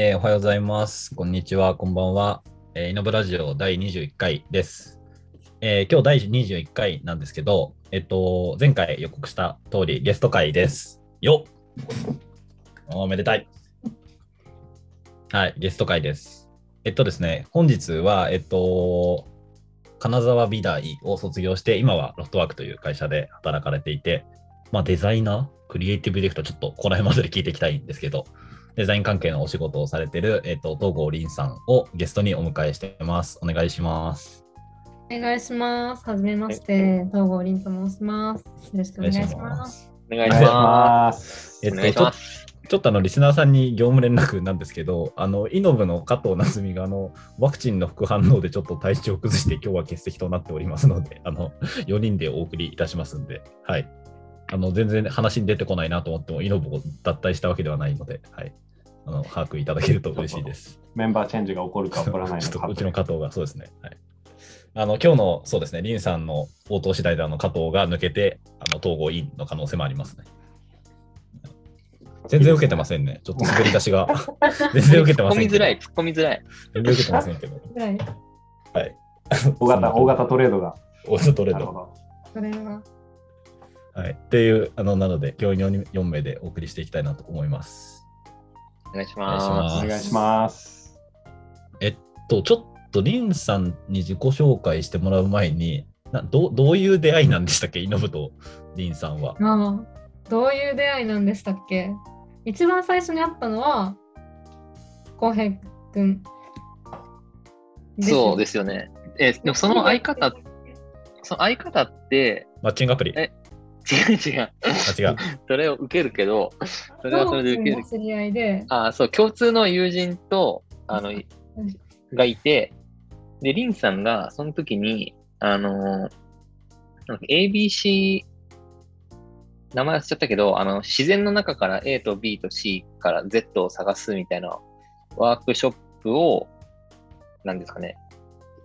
えーおはようございます。こんにちは、こんばんは。えーイノブラジオ第21回です。えー今日第21回なんですけど、えっと、前回予告した通りゲスト会です。よっおめでたい。はい、ゲスト会です。えっとですね、本日は、えっと、金沢美大を卒業して、今はロフトワークという会社で働かれていて、まあ、デザイナー、クリエイティブディレクター、ちょっとここら辺まで聞いていきたいんですけど、デザイン関係のお仕事をされている、えっと、東郷凛さんをゲストにお迎えしています。お願いします。お願いします。はじめまして、東郷凛と申します。よろしくお願いします。お願いします。えっと、ちょっとあのリスナーさんに業務連絡なんですけど、あのイノブの加藤夏美があのワクチンの副反応でちょっと体調を崩して今日は欠席となっておりますので、あの4人でお送りいたしますんで、はい。あの全然話に出てこないなと思っても、イノブを脱退したわけではないので、はい。あの把握いただけると嬉しいです。メンバーチェンジが起こるか起こらないちょのか。っとうちの加藤がそうですね。はい。あの今日のそうですね、リンさんの応答次第であの加藤が抜けて、あの統合インの可能性もありますね。全然受けてませんね。ちょっと滑り出しが 全然受けてませんけど。突っ込みづらい、突っ込みづらい。全然受けてませんけど。はい、はい。大型、大型トレードが。大型トレード。なるほど。それは。はい。っていう、あの、なので、今日 4, 4名でお送りしていきたいなと思います。お願いしお願いしまますお願いします。えっと、ちょっとリンさんに自己紹介してもらう前に、などうどういう出会いなんでしたっけ、イノブとリンさんは。ああ、どういう出会いなんでしたっけ？一番最初に会ったのは、浩平くん。す。そうですすよね。えーでもその相方、その相方って、マッチングアプリ。え違う違う。あ、違う。それを受けるけど、それはそれで受ける。知り合いで、あ、そう、共通の友人と、あの、がいて、で、リンさんが、その時に、あのーなんか ABC、名前忘れちゃったけど、あの、自然の中から A と B と C から Z を探すみたいなワークショップを、なんですかね、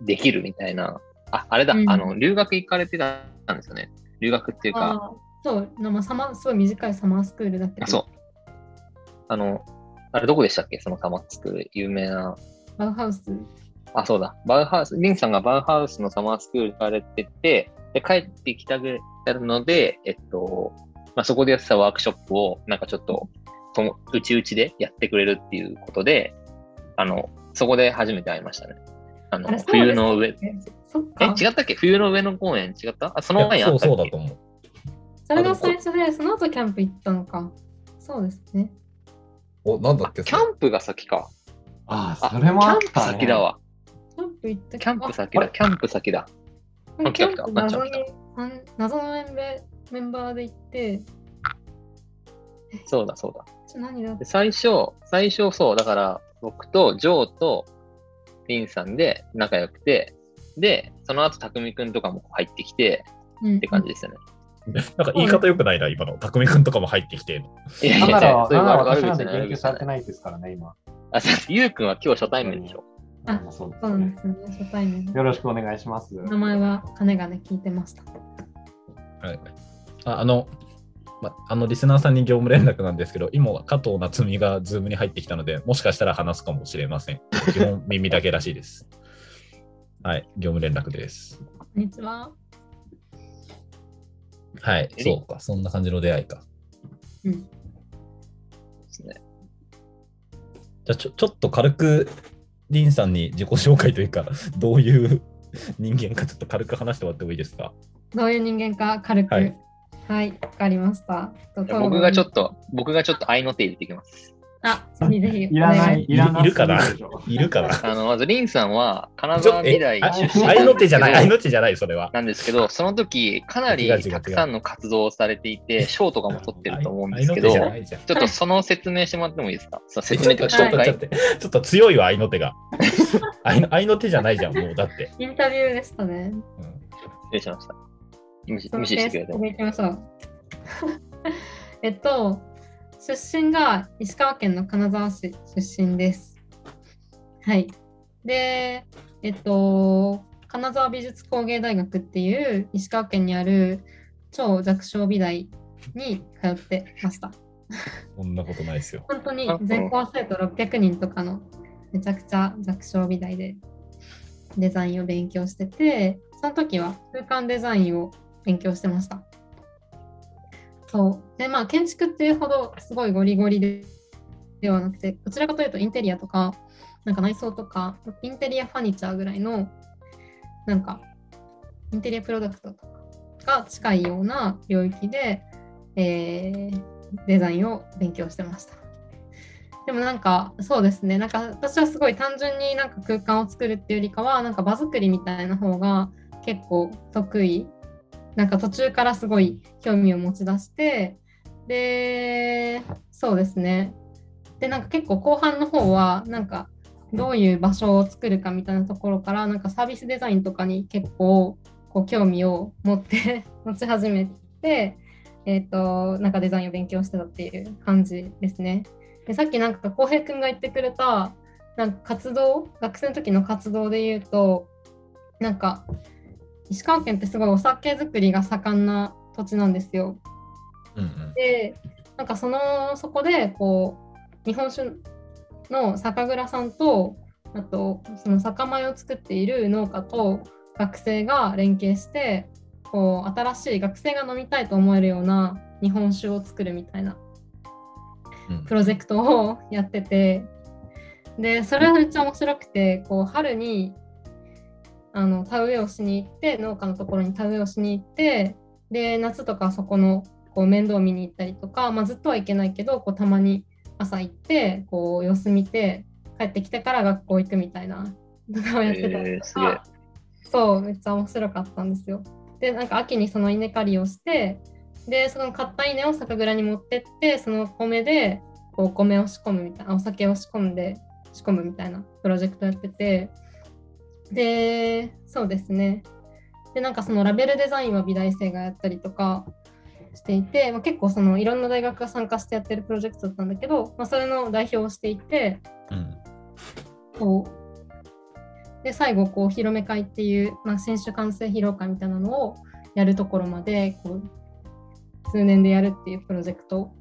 できるみたいな。あ、あれだ、うんあの、留学行かれてたんですよね。留学っていうか、そう、まあ、サマすごい短いサマースクールだけど、あ、そう。あの、あれどこでしたっけ？そのサマースクール、有名な。バウハウス。あ、そうだ。バウハウス、リンさんがバウハウスのサマースクール行かれてて、で、帰ってきたぐらいので、えっと、まあ、そこでやってたワークショップを、なんかちょっと、とも、うちうちでやってくれるっていうことで、あの、そこで初めて会いましたね。あのあ冬の上、えそっえ、か。違ったっけ？冬の上の公園違った？あ、その前いやったっけ？そうだと思う。それが最初で、その後キャンプ行ったのか。そうですね。お、なんだっけ？キャンプが先か。あ、あそれもあっキャンプた、ね。先だ。わ。キャンプ行ったキャンプ先だ。キャンプ先だ。あキャンプ謎に謎のメンバーメンバーで行って、そうだ、そうだ。何だで最初、最初そう、だから僕とジョーとリンさんで仲良くて、で、その後、たくみくんとかも入ってきてうんって感じですよね。なんか言い方良くないな、今の。匠くんとかも入ってきて。いやいやいや、そういう悪私なんで口じゃない言及されてないですからね、今。あ、ゆうくんは今日初対面でしょ。あまそうですそうなんねですね、初対面。よろしくお願いします。名前は金がね、聞いてました。はい、ああの、ま、あのリスナーさんに業務連絡なんですけど、今は加藤夏美がズームに入ってきたので、もしかしたら話すかもしれません。基本耳だけらしいです。はい、業務連絡です。こんにちは。はい、えそうか、そんな感じの出会いか。うん。ですね。じゃあちょ、ちょっと軽く、リンさんに自己紹介というか、どういう人間かちょっと軽く話してもらってもいいですか？どういう人間か軽く。ははいい、わ、かりました。僕がちょっと。と、僕がちょっと愛の手入れていきます。あ、ぜひ。いらない、いいらないるかないるかな？あの、まずリンさんは金沢美大あ出身愛の手じゃない、愛なんですけどの手じゃない、それは。なんですけど、その時、かなりたくさんの活動をされていて、賞とかも取ってると思うんですけど、ち。ょっとその説明してもらってもいいですか？説明とか紹ょっとちょっと介ちょっとちょっと強いわ、愛の手が。愛の愛の手じゃないじゃん、もうだって。インタビューでしたね。うん失礼しました。無視してくれても。行きましょう。えっと、出身が石川県の金沢市出身です。はい。で、えっと、金沢美術工芸大学っていう石川県にある超弱小美大に通ってました。そんなことないですよ。本当に全校生徒600人とかのめちゃくちゃ弱小美大でデザインを勉強してて、その時は空間デザインを勉強してました。そう。で、まあ建築っていうほどすごいゴリゴリではなくて、どちらかというとインテリアとか、なんか内装とか、インテリアファニチャーぐらいの、なんか、インテリアプロダクトとかが近いような領域で、えーデザインを勉強してました。でもなんかそうですねなんか私はすごい単純になんか空間を作るっていうよりかはなんか場作りみたいな方が結構得意なんか途中からすごい興味を持ち出してでそうですねでなんか結構後半の方はなんかどういう場所を作るかみたいなところからなんかサービスデザインとかに結構こう興味を持って 持ち始めてえっ、と、なんかデザインを勉強してたっていう感じですね。でさっきなんか浩平君が言ってくれた、なんか活動、学生の時の活動で言うと、なんか石川県ってすごいお酒造りが盛んな土地なんですよ。うんうん。で、なんかその、そこでこう、日本酒の酒蔵さんと、あとその酒米を作っている農家と学生が連携して、こう新しい学生が飲みたいと思えるような日本酒を作るみたいなうんプロジェクトをやっててでそれはめっちゃ面白くてこう春にあの田植えをしに行って農家のところに田植えをしに行ってで夏とかそこのこう面倒を見に行ったりとか、まあ、ずっとは行けないけどこうたまに朝行ってこう様子見て帰ってきてから学校行くみたいなとかをやってたりえーすげえとか、そうめっちゃ面白かったんですよ。でなんか秋にその稲刈りをしてでその買った稲を酒蔵に持ってってその米でこうお米を仕込むみたいなお酒を仕込んで仕込むみたいなプロジェクトやっててでそうですね。でなんかそのラベルデザインは美大生がやったりとかしていて、まあ、結構そのいろんな大学が参加してやってるプロジェクトだったんだけど、まあ、それの代表をしていてうん。こうで最後こう広め会っていう、まあ、選手完成披露会みたいなのをやるところまでこう数年でやるっていうプロジェクト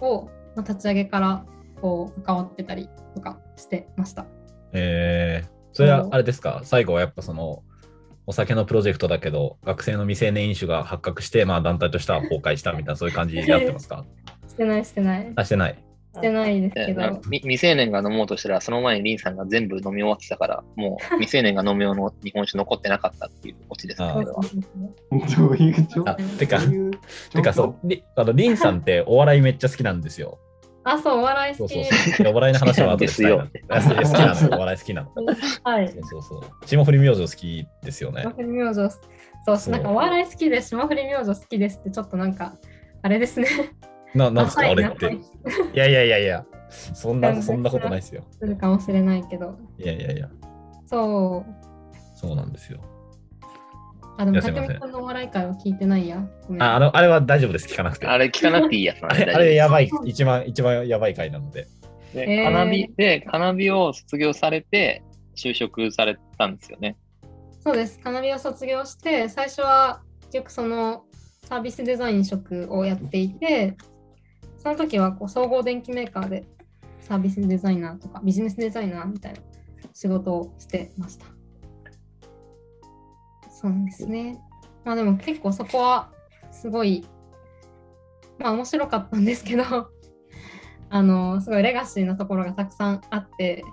を、まあ、立ち上げからこう関わってたりとかしてました。えー、それはあれですか？最後はやっぱそのお酒のプロジェクトだけど学生の未成年飲酒が発覚して、まあ、団体としては崩壊したみたいなそういう感じでやってますか？してないしてない。あしてない。してないですけど。み未成年が飲もうとしたら、その前にリンさんが全部飲み終わってたから、もう未成年が飲む用の日本酒残ってなかったっていうオチですね、あー。これは。どういう状あてかてかそうりあのリンさんってお笑いめっちゃ好きなんですよあそうお笑い好き。そうそうそう。でお笑いの話は後でしたいな。好 きあそう好きなの。お笑い好きなの。はい。そうそうそう。霜降り明星好きですよね。霜降り明星そうそう。なんかお笑い好きで霜降り明星好きですってちょっとなんかあれですね。ななんですか？あれって。いやいやいやいや。そんなそんなことないですよ。するかもしれないけど。いやいやいや。そう。そうなんですよあ、でも、いやすいません竹見さんのお笑い会は聞いてないや。ああのあれは大丈夫です聞かなくてあれ聞かなくていいやつなんであれあれやばい一番、一番やばい回なので。で、カナビで、カナビを卒業されて、就職されたんですよね。そうです。カナビを卒業して、最初は結局そのサービスデザイン職をやっていて、その時はこう総合電機メーカーでサービスデザイナーとかビジネスデザイナーみたいな仕事をしてました。そうですね。まあでも結構そこはすごい、まあ面白かったんですけど、あの、すごいレガシーなところがたくさんあって、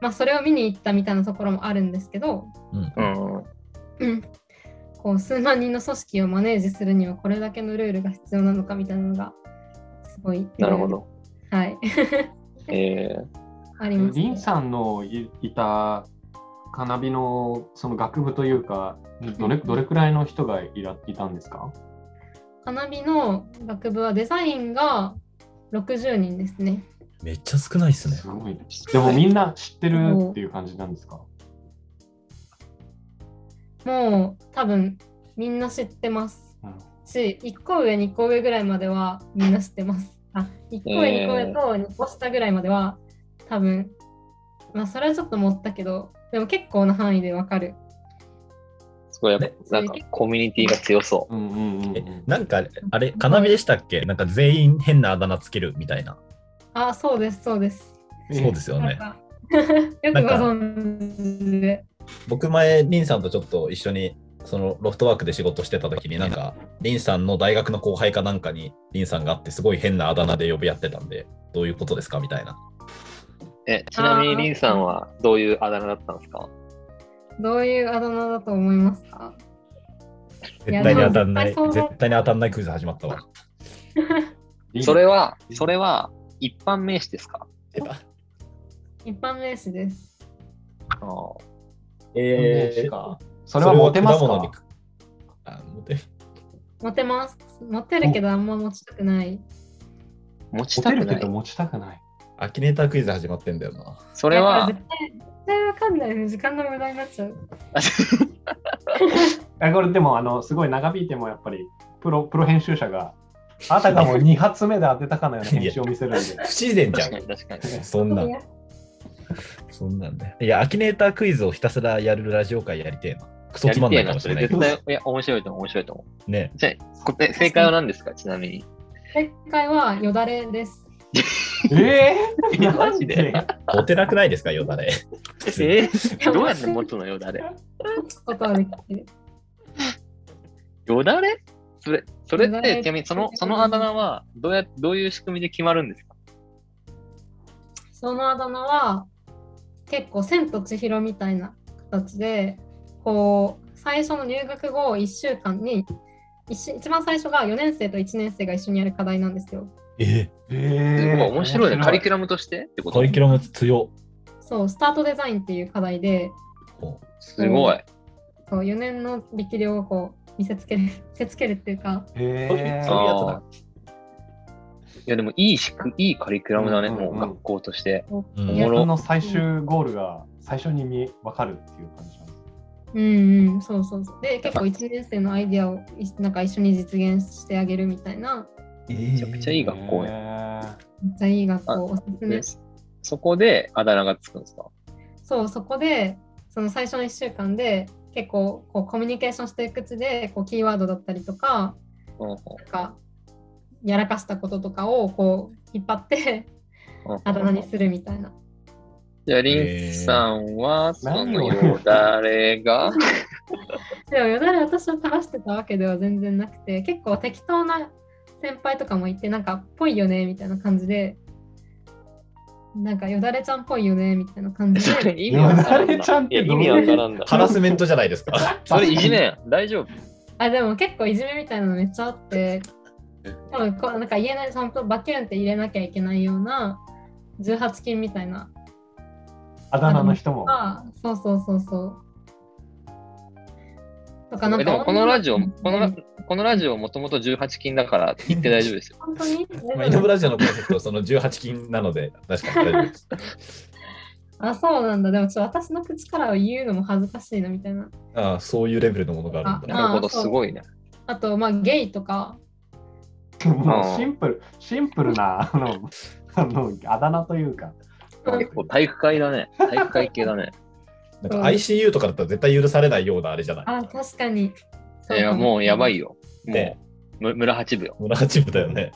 まあそれを見に行ったみたいなところもあるんですけど、うんう。ん。うん、こう数万人の組織をマネージするにはこれだけのルールが必要なのかみたいなのがすごいなるほ。ど。はい。えあります、リンさんのいいたカナビのその学部というか、どれどれくらいの人がいらいたんですか？カナビの学部はデザインが60人ですね。めっちゃ少ないっすね。すごいね。でもみんな知ってるっていう感じなんですか？もう多分みんな知ってますうんし、1個上、2個上ぐらいまではみんな知ってます。あ、1個上、えー2個上と2個下ぐらいまでは多分、まあそれはちょっと持ったけど、でも結構な範囲でわかるすごいやっねぱ、なんかコミュニティが強そう。うんうんうんうえん。なんか、あれ、カナビでしたっけ？なんか全員変なあだ名つけるみたいな。あ、そうです、そうです。そうですよね。よくご存知で。僕前、リンさんとちょっと一緒に、そのロフトワークで仕事してた時に、なんか、リンさんの大学の後輩かなんかに、リンさんがあって、すごい変なあだ名で呼び合ってたんで、どういうことですか？みたいな。え、ちなみにリンさんはどういうあだ名だったんですか？どういうあだ名だと思いますか？絶対に当たんない、い絶対に当たんないクイズ始まったわ。それは、それは一般名詞ですか？一般名詞です。あーえー、か。それはモテますか？あモテモテます。モテるけどあんま持ちたくない。持ちモたくない。テるけど持ちたくない。アキネータークイズ始まってんだよな。それは絶対絶対わかんない。時間の無駄になっちゃう。あこれでもあのすごい長引いてもやっぱりプロプロ編集者があたかも 2発目で当てたかのような編集を見せるんで。不自然じゃん確か。に確かに。そんなそんなんね。いや、アキネータークイズをひたすらやるラジオ会やりてえな。クソつまんないかもしれないけど。いや、面白いと思う、面白いと思う。ね。じゃあ、正解は何ですか？ちなみに。正解はよだれです。ええー、マジで。モテなくないですかよだれ。えー？どうやって持つのよだれ。よだれそれ、それって、ちなみにその、そのあだ名は、どうや、どういう仕組みで決まるんですか？そのあだ名は結構千と千尋みたいな形で、こう、最初の入学後1週間に、一一番最初が4年生と1年生が一緒にやる課題なんですよ。ええー、すごい面白いね。カリキュララムとしてってことカリキュラム強っ。そう、スタートデザインっていう課題で、こすごい。そう4年の力量をこう見せつける、見 せつけるっていうか、うそういうえそういうやつだあ。いや、でもいいしく、いいカリキュラムだね、うんうんうんもう学校として。うんおもろの最終ゴールが最初に見分かるっていう感じなんです。うんうん、そうそうそう。で、結構1年生のアイディアをいなんか一緒に実現してあげるみたいな、めちゃくちゃいい学校や。や。めっちゃいい学校、おすすめで。そこであだ名がつくんですか？そう、そこで、その最初の1週間で、結構こうコミュニケーションしていくうちで、こうキーワードだったりとか、うなんか、やらかしたこととかをこう引っ張って、うんあだ名にするみたいな。じゃあ、リンさんは、そ何をの？よだれが、でもよだれ私を垂らしてたわけでは全然なくて結構適当な先輩とかもいてなんかぽいよねみたいな感じでなんかよだれちゃんっぽいよねみたいな感じで意味わからんよだれちゃんってどういう味？わからんだ。ハラスメントじゃないですか。それいじめやん。大丈夫？あでも結構いじめみたいなのめっちゃあって多分こうなんか言えないちゃんとバキュンって入れなきゃいけないような18金みたいなあだ名の人も。あそうそうそうそうとかなんかえでもこのラジオ、うんこのラこのラジオもともと18金だから言って大丈夫ですよ。本当にまあ、イノブラジオのコンセプト、その18金なので、確かに大丈夫です。あそうなんだでもちょっと私の口からは言うのも恥ずかしいなみたいなああ、そういうレベルのものがあるんだね。なるほど、すごいね。あとまあゲイとかもうシンプル、シンプルな、あの、あのあだ名というか。結構体育会だね。体育会系だね。なんか ICU とかだったら絶対許されないようなあれじゃない？あ、確かに。いや、もうやばいよ。よ。もねう、む村八部よ。村八部だよね。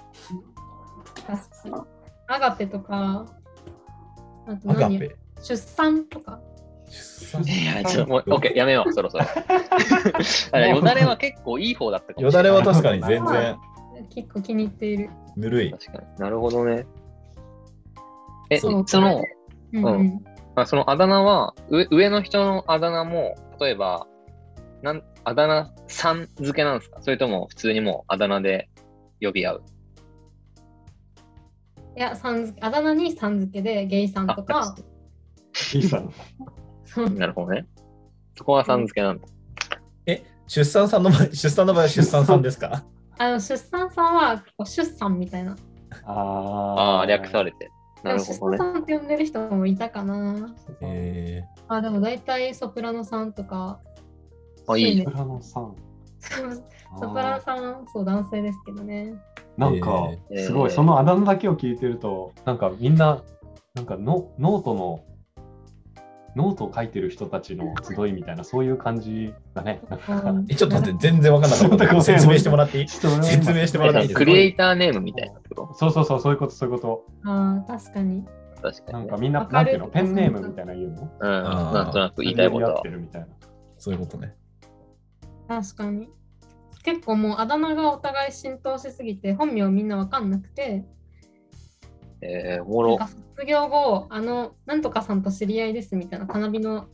確かに。アガペとか、あとアガ何ペ。出産とか。いや、ちょっともう、オッケー、やめよう、そろそろ。あよだれは結構いい方だったかもよだしれない。れは確かに全然結構気に入っている。ぬるい。確かになるほどね。え、その、うん。あそのあだ名は、上上の人のあだ名も、例えば、なんあだ名さん付けなんですか？それとも普通にもうあだ名で呼び合ういや、さんあだ名にさん付けで、ゲイさんとか、いいさん。なるほどね。そこはさん付けなんだ。え、出産さんの場合、出産の場合は出産さんですか？あの出産さんは出産みたいな。あああ、略されて。なるほどね。産さんって呼んでる人もいたかな。えあ、でも大体ソプラノさんとか、あ、いいねソプラノさん。ソプラノさん、そう、男性ですけどね。なんか、えーすごい、そのあだ名だけを聞いてると、なんかみんな、なんかノノートのノートを書いてる人たちの集いみたいな、そういう感じだね。えちょっと待って、全然わかんなかった。説明してもらっていい？説明してもらっていい？ですかクリエイターネームみたいなそうそうそう、そういうこと、そういうこああ、確かに。と確かに、なんかみんな、わかるなんていうの、ペンネームみたいな言うの？うん、なんとなく言いたいことはやって。るみたいな。そういうことね。確かに。結構もうあだ名がお互い浸透しすぎて、本名みんなわかんなくて、えー、おもろ。卒業後、あの、なんとかさんと知り合いですみたいな、花火の、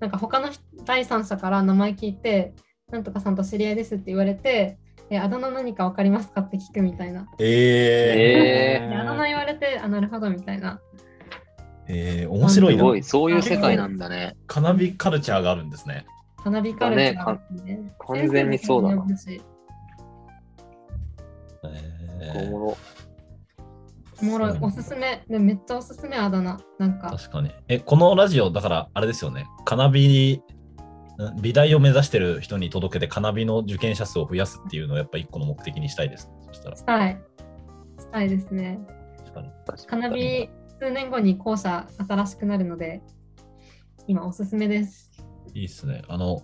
なんか他の人第三者から名前聞いて、なんとかさんと知り合いですって言われて、えあだ名何かわかりますかって聞くみたいな。ええであだ名言われて、あ、なるほどみたいな。ー、えー、面白ー、いな。すごい、そういう世界なんだね。カナビカルチャーがあるんですね。花火カルチャーですね、完全にそうだな先えー、おもろ。生もおもろいおすすめ。でめっちゃおすすめあだ名。なんか、確かに。え、このラジオ、だからあれですよね。カナビ、ん？美大を目指してる人に届けて、カナビの受験者数を増やすっていうのをやっぱ一個の目的にしたいです。そしたら。したい。したいですね。確かに。確かに花火、数年後に校舎新しくなるので、今おすすめです。いいっすね。あの、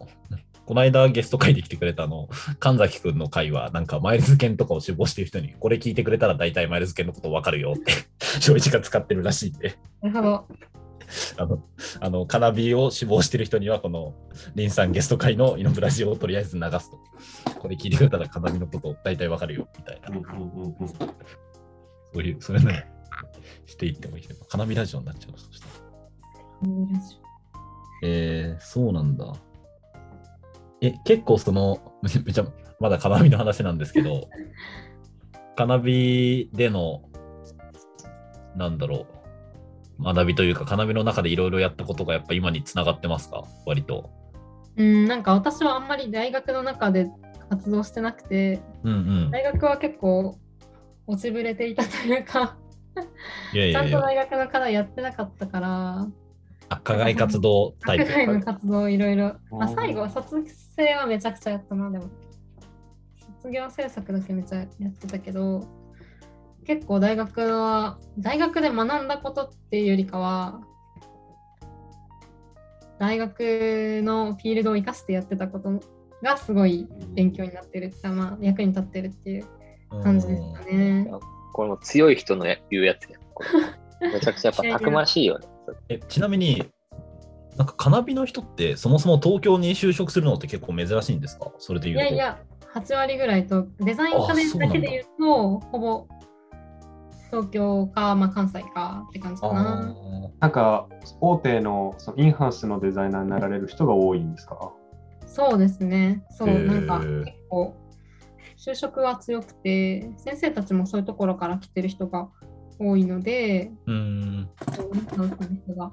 この間ゲスト会で来てくれたあの、神崎くんの会は、なんかマイルズ犬とかを志望してる人に、これ聞いてくれたら大体マイルズ犬のこと分かるよって、正一が使ってるらしいんで、なるほど。あの、あのカナビを志望してる人には、この、リンさんゲスト会のイノブラジオをとりあえず流すと。これ聞いてくれたらカナビのこと大体分かるよ、みたいな。そういう、それね、していってもいいけど、カナビラジオになっちゃうそしたら。えー、そうなんだ。え、結構その、め めちゃ、まだカナビの話なんですけど、カナビでの、なんだろう、学びというか、カナビの中でいろいろやったことがやっぱ今につながってますか？割と。うん、なんか私はあんまり大学の中で活動してなくて、うんうん。大学は結構落ちぶれていたというか、ちゃんと大学の課題やってなかったから、あ課外活動タイ学外のプ。活動いろいろ、まあ、うん最後は卒生はめちゃくちゃやったな、でも。卒業制作だけめっちゃやってたけど、結構大学は、大学で学んだことっていうよりかは、大学のフィールドを生かしてやってたことがすごい勉強になってるって、まあ、役に立ってるっていう感じですかね。これも強い人の言うやつめちゃくちゃやっぱたくましいよね。えちなみに、なんかカナビの人ってそもそも東京に就職するのって結構珍しいんですか？それでい言うと。やいや、8割ぐらいと、デザイン科でだけで言うと、ほぼ東京か、まあ、関西かって感じかあな。ーなんか、大手のそのインハウスのデザイナーになられる人が多いんですか？そうですね。そう、なんか結構、就職は強くて、先生たちもそういうところから来てる人が多いので、うーん。の人が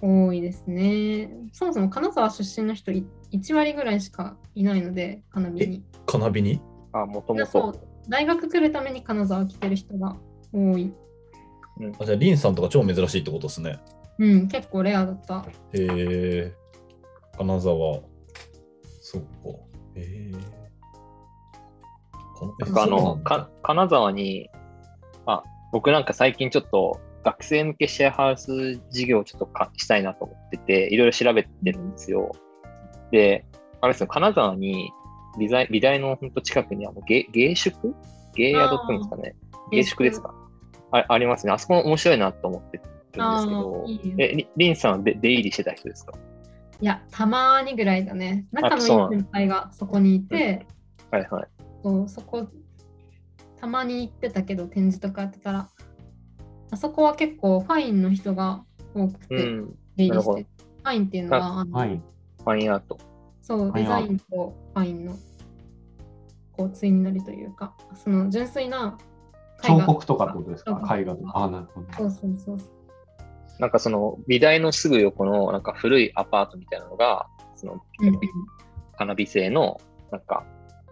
多いですね。そもそも金沢出身の人い1割ぐらいしかいないので、金見に。カナビに？あ、もともと。大学来るために金沢来てる人が多い。あじゃあ、リンさんとか超珍しいってことですね。うん、結構レアだった。へえ。金沢。そっか。へえ。なんかあの、か金沢に、あ、僕なんか最近ちょっと学生向けシェアハウス事業をちょっとかしたいなと思ってて、いろいろ調べてるんですよ。で、あれですよ、金沢に美大美大のほんと近くにあの芸芸宿？芸宿っていうんですかね。芸宿ですか？あありますね。あそこ面白いなと思ってるんですけどいいよ、え、りりんさんはで出入りしてた人ですか？いや、たまにぐらいだね。仲のいい先輩がそこにいて、はいはい。そうそこ、たまに行ってたけど、展示とかやってたら、あそこは結構ファインの人が多くて、うん。出入りして、ファインっていうのは、あのはい。ファインアート。そう、デザインとファインのこう対になりというか、その純粋な彫刻とかってことですか？絵画とか。あ、なるほど。そうそうそうそう。なんかその美大のすぐ横のなんか古いアパートみたいなのが、その花火製のなんか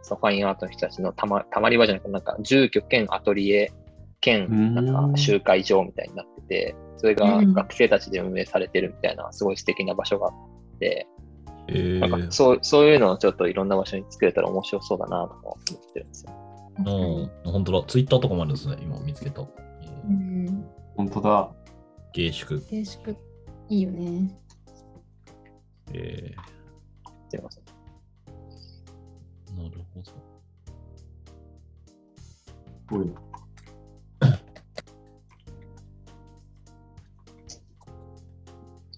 そのファインアートの人たちのたまたまり場じゃなくて、なんか住居兼アトリエ兼なんか集会場みたいになってて、それがうん学生たちで運営されてるみたいな、すごい素敵な場所があって、えなんかー、そうそういうのをちょっといろんな場所に作れたら面白そうだなとか思ってるんですよ。うん、本当だ。ツイッターとかもあるんですね。今見つけた。えーうん本当だ。芸宿。軽縮いいよね。えすいません。ごいな。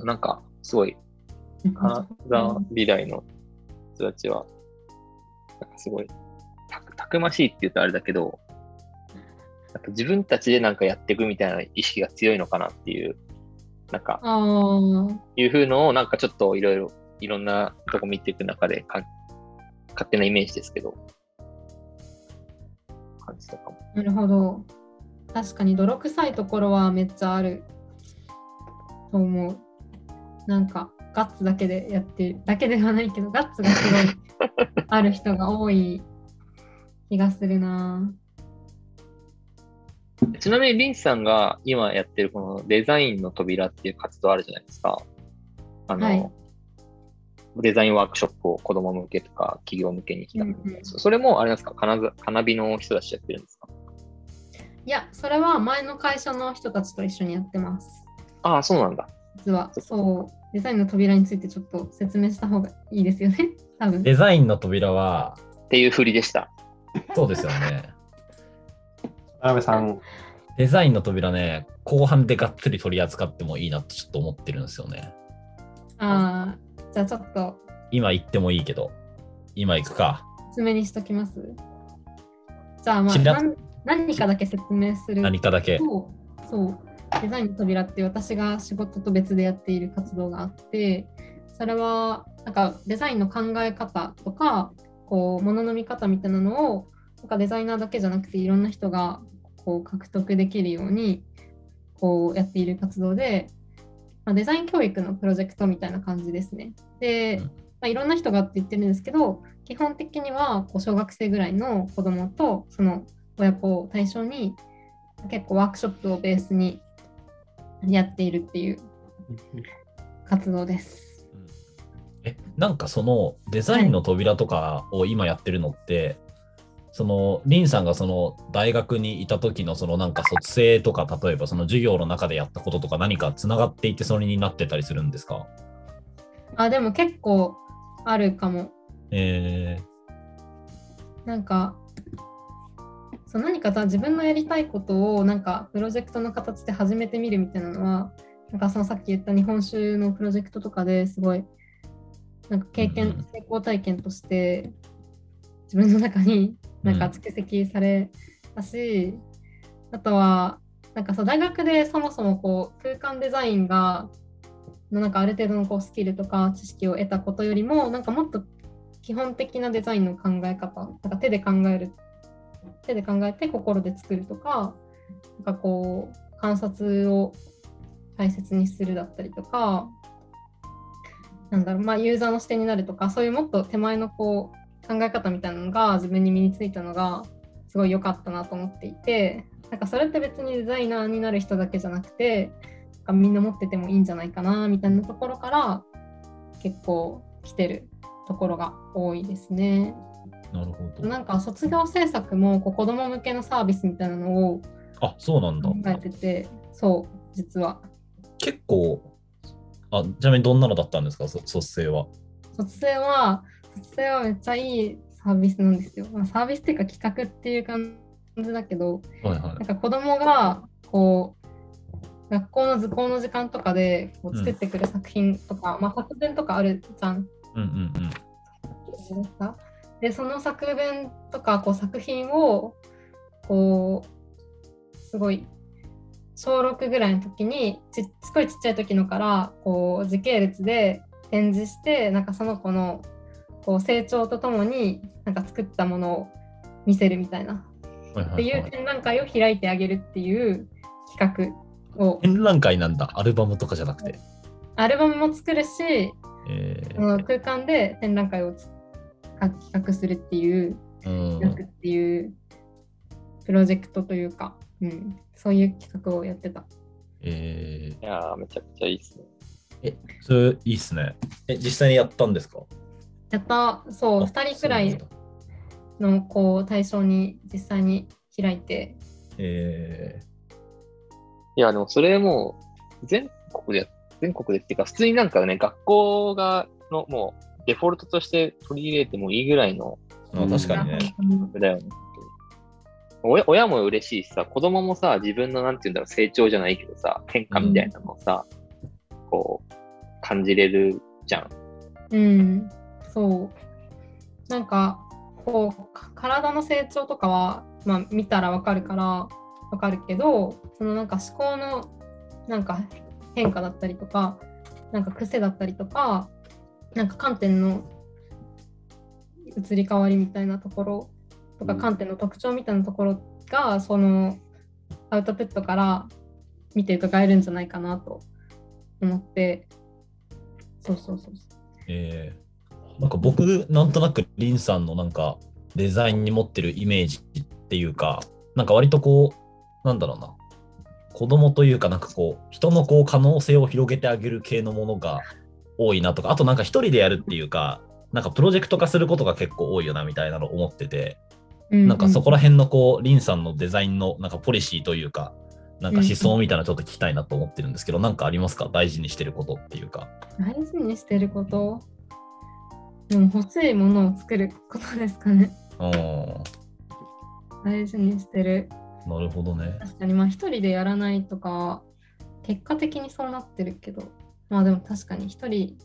なんか、すごい、金沢美大の人たちは、なんかすごい、たくたくましいって言うとあれだけど、なんか自分たちでなんかやっていくみたいな意識が強いのかなっていう、なんか、ああ、いう風のをなんかちょっといろいろ、いろんなとこ見ていく中でか、勝手なイメージですけど、感じたかも。なるほど。確かに泥臭いところはめっちゃあると思う。なんかガッツだけでやってるだけではないけどガッツがすごい ある人が多い気がするな。ちなみにリンスさんが今やってるこのデザインの扉っていう活動あるじゃないですか。あの、はいデザインワークショップを子供向けとか企業向けに開くみたいな、うんうんそそれもあれなんですか？金ざ金火の人たちやってるんですか？いや、それは前の会社の人たちと一緒にやってます。ああ、そうなんだ。実は、そう、デザインの扉についてちょっと説明した方がいいですよね。多分。デザインの扉は、っていう振りでした。そうですよね。田辺さん、デザインの扉ね、後半でがっつり取り扱ってもいいなってちょっと思ってるんですよね。ああ、じゃあちょっと今言ってもいいけど、今行くか。説明にしときます。じゃあ、まあ、何かだけ説明する何かだけ。と、そう、デザインの扉って私が仕事と別でやっている活動があって、それは、なんかデザインの考え方とか、こう、ものの見方みたいなのを、なんかデザイナーだけじゃなくて、いろんな人がこう獲得できるように、こうやっている活動で、まあ、デザイン教育のプロジェクトみたいな感じですね。で、うんまあ、いろんな人がって言ってるんですけど、基本的にはこう小学生ぐらいの子供とその親子を対象に結構ワークショップをベースにやっているっていう活動です。え、なんかそのデザインの扉とかを今やってるのって、そのリンさんがその大学にいた時のそのなんか卒生とか例えばその授業の中でやったこととか何かつながっていてそれになってたりするんですか？あ、でも結構あるかも。えなんか、そう何かさ自分のやりたいことをなんかプロジェクトの形で始めてみるみたいなのは、なんかそのさっき言った日本酒のプロジェクトとかですごいなんか経験、成功体験として自分の中になんか蓄積されたし、あとはなんかそう大学でそもそもこう空間デザインがなんかある程度のこうスキルとか知識を得たことよりもなんかもっと基本的なデザインの考え方なんか手で考える手で考えて心で作るとかなんかこう観察を大切にするだったりとかなんだろうまあユーザーの視点になるとかそういうもっと手前のこう考え方みたいなのが自分に身についたのがすごい良かったなと思っていてなんかそれって別にデザイナーになる人だけじゃなくてなんかみんな持っててもいいんじゃないかなみたいなところから結構来てるところが多いですね。ー、なるほど。なんか卒業制作もこう子ども向けのサービスみたいなのをあ、そうなんだ考。えてて、そう、実は。結構、あ、ちなみにどんなのだったんですか、そ卒生は。卒生は、卒生はめっちゃいいサービスなんですよ。まあ、サービスっていうか企画っていう感じだけど、はいはいなん。か子供がこう学校の図工の時間とかでこう作ってくる作品とか、まあ、作文とかあるじゃん。うんうんうん。でその作文とかこう作品をこうすごい小6ぐらいの時にちすごいちっちゃい時のからこう時系列で展示してなんかその子のこう成長とともになんか作ったものを見せるみたいなはいってはいう展覧会を開いてあげるっていう企画を展覧会なんだ、アルバムとかじゃなくて。アルバムも作るしえその空間で展覧会をつ企画するっていうー、うん。やくっていうプロジェクトというか、うん、そういう企画をやってた。えいやー、めちゃくちゃいいですね。ー、え、それいいっすね。え、実際にやったんですか？やった、そう、あ2人くらいの子を対象に実際に開いて、えいや、でもそれもう全国でや、全国でっていうか、普通になんかね、学校がのもうデフォルトとして取り入れてもいいぐらいのあ確かにね。だよね。親親も嬉しいしさ、子供もさ、自分のなんて言うんだろう、成長じゃないけどさ、変化みたいなのをさ、こう、感じれるじゃん。うん、そう。なんか、こう、か体の成長とかは、まあ、見たらわかるから、わかるけど、そのなんか思考の、なんか変化だったりとか、なんか癖だったりとか、なんか観点の移り変わりみたいなところとか、うん観点の特徴みたいなところが、そのアウトプットから見て伺えるんじゃないかなと思って、そうそうそうそう。えーなんか僕、なんとなくリンさんのなんかデザインに持ってるイメージっていうか、なんか割とこう、なんだろうな、子供というか、なんかこう、人のこう可能性を広げてあげる系のものが多いなとか、あとなんか一人でやるっていうか、なんかプロジェクト化することが結構多いよなみたいなの思ってて、なんかそこら辺のこう、リンさんのデザインのなんかポリシーというか、なんか思想みたいなのちょっと聞きたいなと思ってるんですけど、なんかありますか？大事にしてることっていうか。大事にしてること？でも欲しいものを作ることですかね。うん、大事にしてる。なるほどね。確かにまあ一人でやらないとか、結果的にそうなってるけど、まあでも確かに一人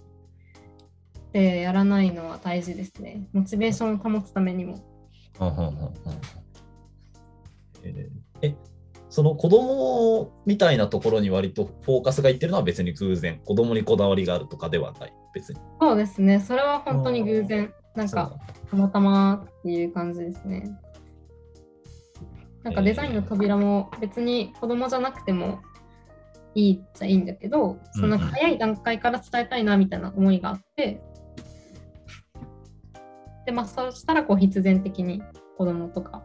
でやらないのは大事ですね。モチベーションを保つためにも。うんうんうんうんえーえ、その子供みたいなところに割とフォーカスがいってるのは別に偶然、子供にこだわりがあるとかではない、別に。そうですね。それは本当に偶然。なんかたまたまっていう感じですね。なんかデザインの扉も別に子供じゃなくてもいいっちゃいいんだけど、その早い段階から伝えたいなみたいな思いがあって、で、まあそうしたらこう必然的に子供とか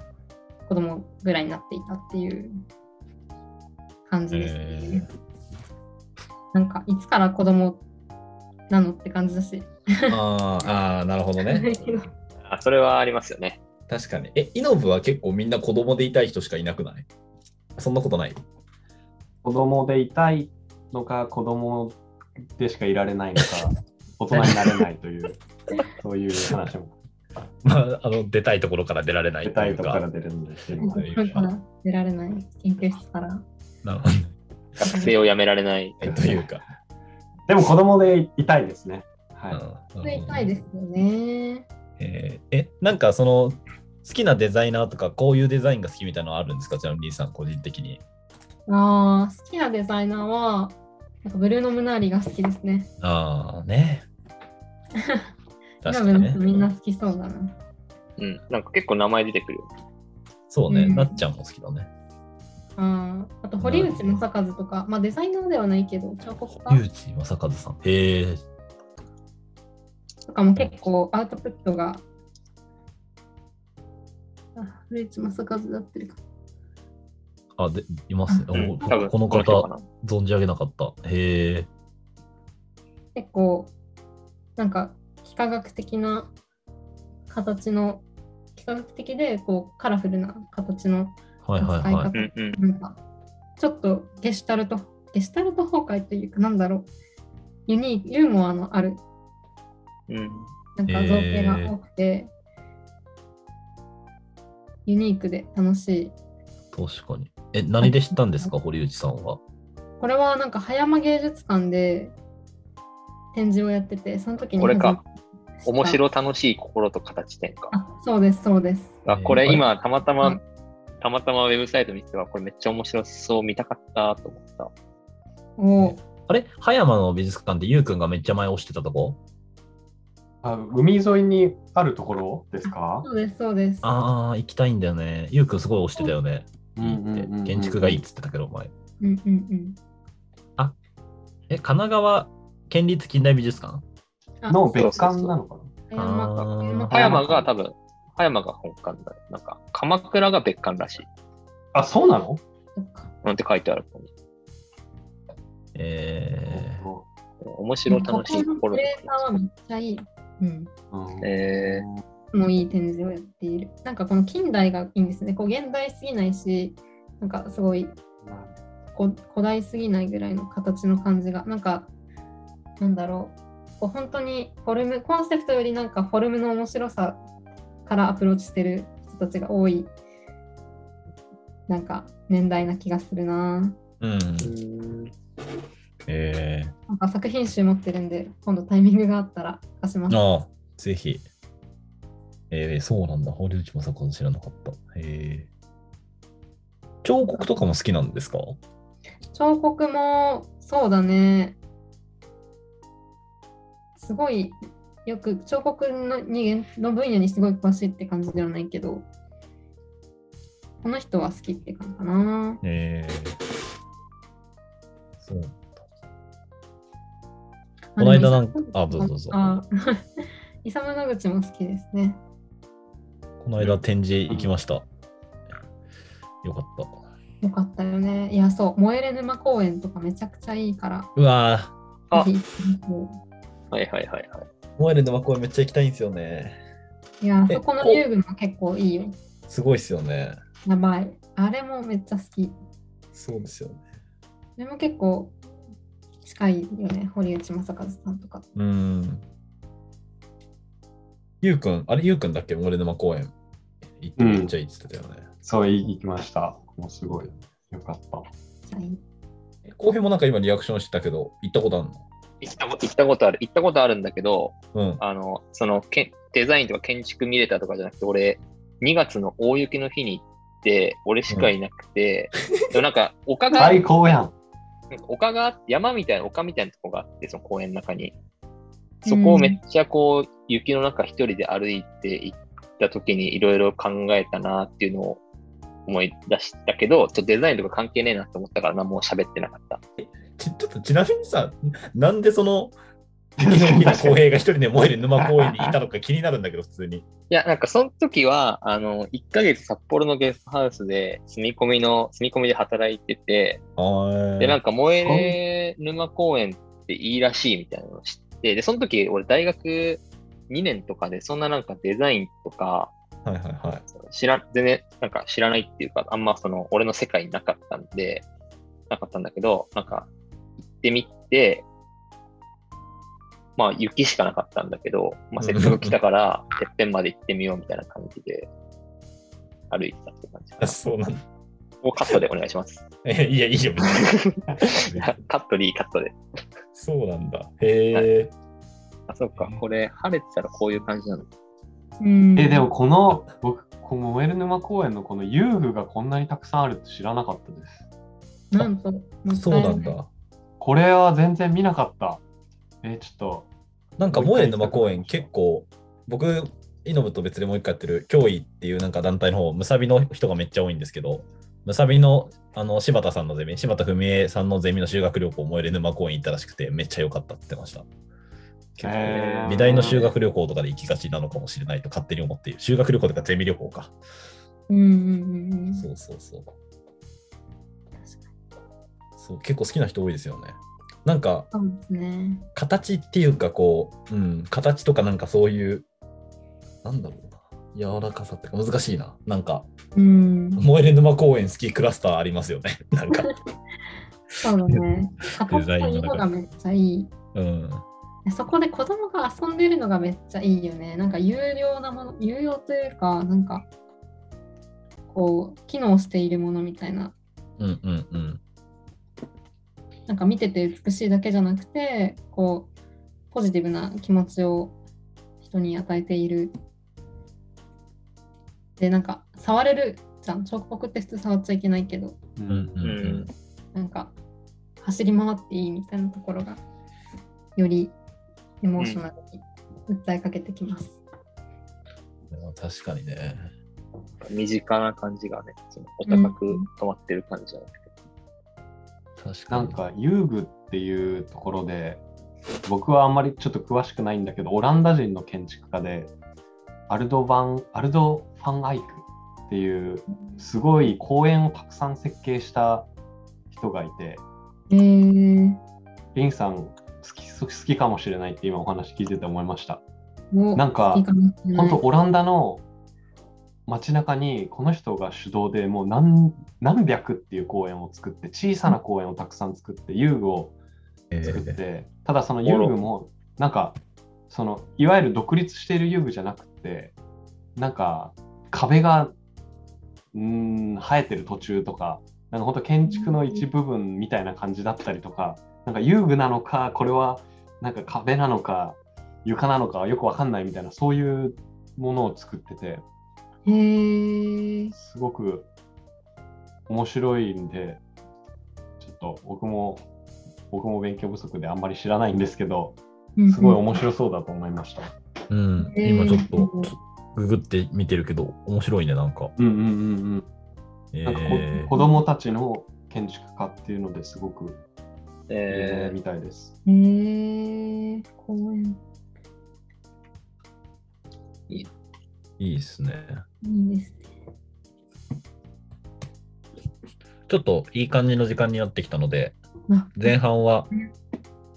子供ぐらいになっていたっていう感じですね。えなんかいつから子供なのって感じだし。あーあー、なるほどね。あそれはありますよね。確かに。え、イノブは結構みんな子供でいたい人しかいなくない？そんなことない？子供でいたいのか、子供でしかいられないのか、大人になれないという、そういう話も まあ、あの出たいところから出られない出というかたいとこから。出るんですけど、とい出られない研究室から。なるほどね学生を辞められない。えというか。でも子供でいたいですね。はい。いたいですよね。えーえ、なんかその好きなデザイナーとかこういうデザインが好きみたいなのあるんですか？ちなみにリーさん個人的に。あー好きなデザイナーは、なんかブルーノ・ムナーリが好きですね。ああね。確今かにね。みんな好きそうだな。うん。なんか結構名前出てくるよ。そうね、うんなっちゃんも好きだね。あーあと、堀内正和とか、まあデザイナーではないけど、彫刻家ゆうち正和さん。へえ。とかも結構アウトプットが。あ、堀内正和だってるか。あ、で、います。あお多分この方。存じ上げなかった。へえ。結構、なんか、幾何学的な形の、幾何学的でこうカラフルな形のはいはい使い方はい。うんうん。なんか、ちょっとゲシュタルト、ゲシュタルト崩壊というか、なんだろう、ユニーク、ユーモアのある、うん。なんか造形が多くて、ユニークで楽しい。確かに。え、何で知ったんですか、堀内さんは？これはなんか葉山芸術館で展示をやってて、その時にこれか面白楽しい心と形転換。あ、そうです、そうです。あ、これえー今たまたまはい、たまたまウェブサイト見てたら、これめっちゃ面白そう、見たかったと思った。おーあれ？葉山の美術館でゆうくんがめっちゃ前押してたとこ？あ海沿いにあるところですか？そうです、そうです。ああ、行きたいんだよね。ゆうくんすごい押してたよね。うんいいって。建築がいいっつってたけど、前。うんうんうん。え、神奈川県立近代美術館？あの別館なのかな？葉山あー葉山が多分、葉山が本館だよ。なんか、鎌倉が別館らしい。あ、そうなの？なんて書いてあるここに。え面白楽しいとクレーターはめっちゃいい。うん。うんえもういい展示をやっている。なんかこの近代がいいんですね。こう現代すぎないし、なんかすごいこ古代すぎないぐらいの形の感じが、なんか、なんだろう。こう本当にフォルムコンセプトよりなんかフォルムの面白さからアプローチしてる人たちが多いなんか年代な気がするなうん。うんえなんか作品集持ってるんで今度タイミングがあったら貸しますー、ああ、ぜひ。えー、そうなんだ。堀内正和知らなかった。えー、彫刻とかも好きなんですか？彫刻もそうだねすごいよく彫刻のにの分野にすごい詳しいって感じではないけどこの人は好きって感じかな。えー、そう。この間なんかあどうぞどうぞ。あ イサム野口も好きですね。この間展示行きました。よかった。よかったよね。いやそう。燃えれ沼公園とかめちゃくちゃいいから。うわあぜひ。行ってはいはいはいはい。ー、燃える沼公園めっちゃ行きたいんですよね。いやえそこの遊具も結構いいよすごいっすよね。やばいあれもめっちゃ好きそうですよね。でも結構近いよね、堀内正和さんとか。うーん。ゆうくん、あれゆうくんだっけ？森沼公園。行ってめっちゃいいって言ってたよね。そう行きました。もうすごいよかった。じゃあいいえもなんか今リアクションしてたけど、行ったことある行ったこと行ったことある。行ったことあるんだけど、のうん。あの、そのけんデザインとか建築見れたとかじゃなくて、俺、2月の大雪の日に行って、俺しかいなくて、でもなんか丘が、最高やん。なんか丘が山みたいな、丘みたいなとこがあって、その公園の中に。そこをめっちゃこう、雪の中一人で歩いて行った時にいろいろ考えたなっていうのを思い出したけど、ちょっとデザインとか関係ねえなと思ったから何も喋ってなかった。ちちょっとちなみにさ、なんでその、浩平が一人で燃える沼公園にいたのか気になるんだけど、普通に。いや、なんかその時は、あの、1ヶ月札幌のゲストハウスで住み込みの、住み込みで働いてて、はで、なんか燃えれ沼公園っていいらしいみたいなのを知って、で、その時俺大学2年とかでそんななんかデザインとかはいはいはい。知ら、全然なんか知らないっていうか、あんまその俺の世界になかったんで、なかったんだけど、なんか行ってみて、まあ雪しかなかったんだけど、まあせっかく来たから、てっぺんまで行ってみようみたいな感じで歩いてたって感じか。そうなんだ。もうカットでお願いします。え いや、いいよ。カットでいい、カットで。そうなんだ。へえ。あ、そっか。これ、晴れてたらこういう感じなの。うんえ、でもこの、僕、この燃える沼公園のこの遊具がこんなにたくさんあるって知らなかったです。なんと、そうなんだ。これは全然見なかった。え、ちょっと、なんか、萌え沼公園結構、僕、イノブと別でもう一回やってる、脅威っていうなんか団体の方、むさびの人がめっちゃ多いんですけど、むさびのあの柴田さんのゼミ、柴田文江さんのゼミの修学旅行、萌え沼公園行ったらしくて、めっちゃ良かったって言ってました。結構へー美大の修学旅行とかで行きがちなのかもしれないと勝手に思っている。修学旅行とかゼミ旅行か。うんうんうんうん。そうそうそう。そう結構好きな人多いですよね。なんかそうですね。形っていうかこう、うん、形とかなんかそういう、なんだろうな。柔らかさってか難しいな。なんか、うん。燃える沼公園好きクラスターありますよね。なんか、そうだね。形と色がめっちゃいい。うん。そこで子供が遊んでるのがめっちゃいいよね。なんか有料なもの、有料というか、なんか、こう、機能しているものみたいな、うんうんうん。なんか見てて美しいだけじゃなくて、こう、ポジティブな気持ちを人に与えている。で、なんか、触れるじゃん。彫刻って普通触っちゃいけないけど、ううんうんうん。なんか、走り回っていいみたいなところが、よりエモーショナルに訴えかけてきます。でも確かにね。身近な感じがね、そのお高く止まってる感じじゃなくて。確かに。なんか遊具っていうところで僕はあんまりちょっと詳しくないんだけどオランダ人の建築家でアルドバンアルド・ファン・アイクっていうすごい公園をたくさん設計した人がいてえー、リンさん好き好きかもしれないって今お話聞いてて思いました。おなんか本当オランダの街中にこの人が主導でもう何何百っていう公園を作って小さな公園をたくさん作って遊具をえ作っーて、ただその遊具もなんかそのいわゆる独立している遊具じゃなくてなんか壁がん生えてる途中とかなんか本当建築の一部分みたいな感じだったりとかなんか遊具なのかこれはなんか壁なのか床なのかよくわかんないみたいなそういうものを作っててすごく面白いんでちょっと僕も僕も勉強不足であんまり知らないんですけどすごい面白そうだと思いました。うん、えー今ちょっとググって見てるけど、面白いね、なんか。うんうんうんうん。えなんか子供たちの建築家っていうのですごくえみたいです。へえ。公園。いいですね。いいですね。ちょっといい感じの時間になってきたので、あ前半はうん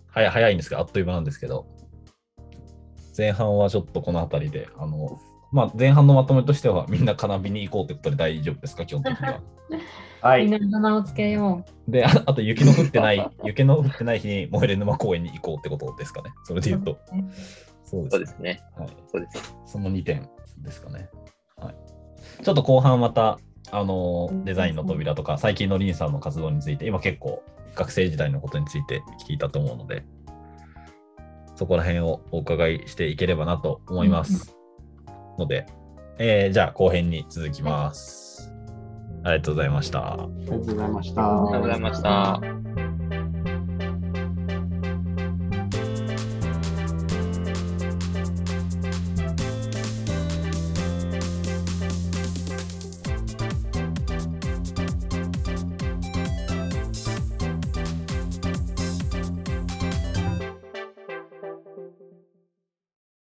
早早いんですけど、あっという間なんですけど、前半はちょっとこの辺りで、あの、まあ、前半のまとめとしては、みんな金火に行こうってことで大丈夫ですか、基本的には。はみん。な名をつけよで、ああと雪の降ってない、雪の降ってない日に燃える沼公園に行こうってことですかね。それう。で言うと。そうー、そうでですすね。はい。そうです。その2点ですかね。はい。ちょっと後半また、あのーデザインの扉とか、最近のリンさんの活動について、今結構学生時代のことについて聞いたと思うので、そこら辺をお伺いしていければなと思います。ので、えーじゃあ後編に続きます。ありがとうございました。ありがとうございました。ありがとうございました。